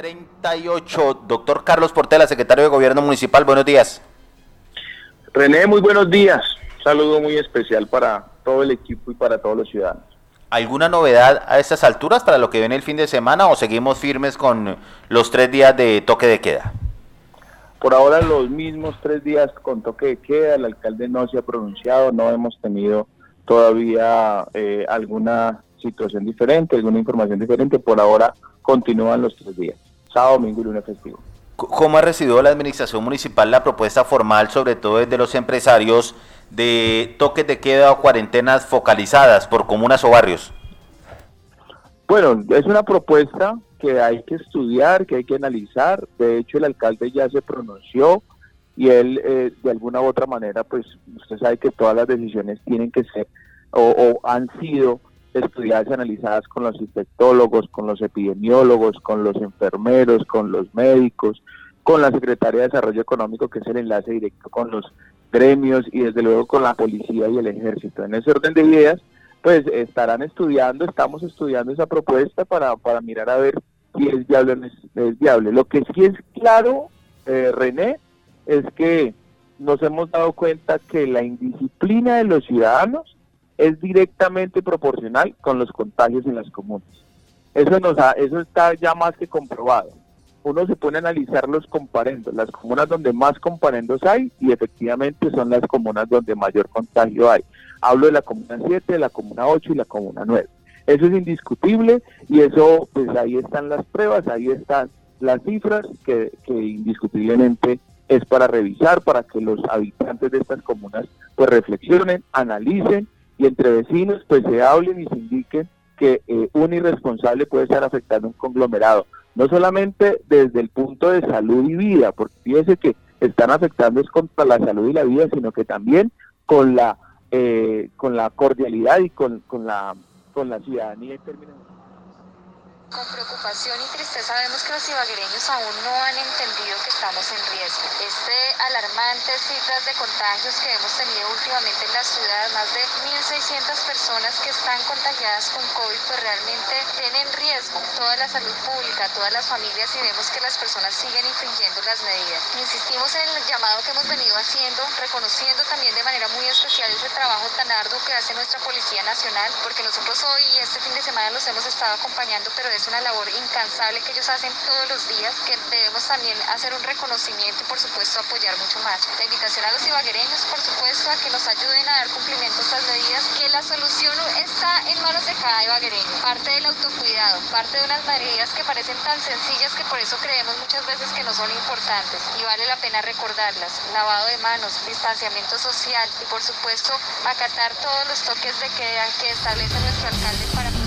38. Doctor Carlos Portela, secretario de Gobierno Municipal, buenos días. René, muy buenos días. Un saludo muy especial para todo el equipo y para todos los ciudadanos. ¿Alguna novedad a estas alturas para lo que viene el fin de semana o seguimos firmes con los tres días de toque de queda? Por ahora los mismos tres días con toque de queda, el alcalde no se ha pronunciado, no hemos tenido todavía eh, alguna situación diferente, alguna información diferente, por ahora continúan los tres días, sábado, domingo y lunes festivo. ¿Cómo ha recibido la administración municipal la propuesta formal, sobre todo desde los empresarios, de toques de queda o cuarentenas focalizadas por comunas o barrios? Bueno, es una propuesta que hay que estudiar, que hay que analizar. De hecho, el alcalde ya se pronunció y él, eh, de alguna u otra manera, pues usted sabe que todas las decisiones tienen que ser o han sido estudiadas y analizadas con los infectólogos, con los epidemiólogos, con los enfermeros, con los médicos, con la Secretaría de Desarrollo Económico, que es el enlace directo con los gremios y desde luego con la policía y el ejército. En ese orden de ideas, pues estarán estudiando, estamos estudiando esa propuesta para, para mirar a ver si es viable o no es, viable. Lo que sí es claro, eh, René, es que nos hemos dado cuenta que la indisciplina de los ciudadanos es directamente proporcional con los contagios en las comunas. Eso, nos eso está ya más que comprobado. Uno se pone a analizar los comparendos, las comunas donde más comparendos hay y efectivamente son las comunas donde mayor contagio hay. Hablo de la comuna 7, de la comuna 8 y la comuna 9. Eso es indiscutible y eso, pues ahí están las pruebas, ahí están las cifras que, que indiscutiblemente es para revisar, para que los habitantes de estas comunas pues reflexionen, analicen y entre vecinos pues se hablen y se indiquen que eh, un irresponsable puede estar afectando un conglomerado, no solamente desde el punto de salud y vida, porque fíjese que están afectando es contra la salud y la vida, sino que también con la eh, con la cordialidad y con, con la con la ciudadanía en términos con preocupación y tristeza vemos que los ibaguereños aún no han entendido que estamos en riesgo. Este alarmante cifras de contagios que hemos tenido últimamente en la ciudad, más de 1.600 personas que están contagiadas con COVID, pues realmente tienen riesgo toda la salud pública, todas las familias y vemos que las personas siguen infringiendo las medidas. Insistimos en el llamado que hemos venido haciendo, reconociendo también de manera muy especial ese trabajo tan arduo que hace nuestra Policía Nacional, porque nosotros hoy y este fin de semana los hemos estado acompañando, pero es una labor incansable que ellos hacen todos los días, que debemos también hacer un reconocimiento y por supuesto apoyar mucho más. La invitación a los ibaguereños, por supuesto, a que nos ayuden a dar cumplimiento a estas medidas, que la solución está en manos de cada ibaguereño, parte del autocuidado, parte de unas medidas que parecen tan sencillas que por eso creemos muchas veces que no son importantes y vale la pena recordarlas. Lavado de manos, distanciamiento social y por supuesto acatar todos los toques de queda que establece nuestro alcalde para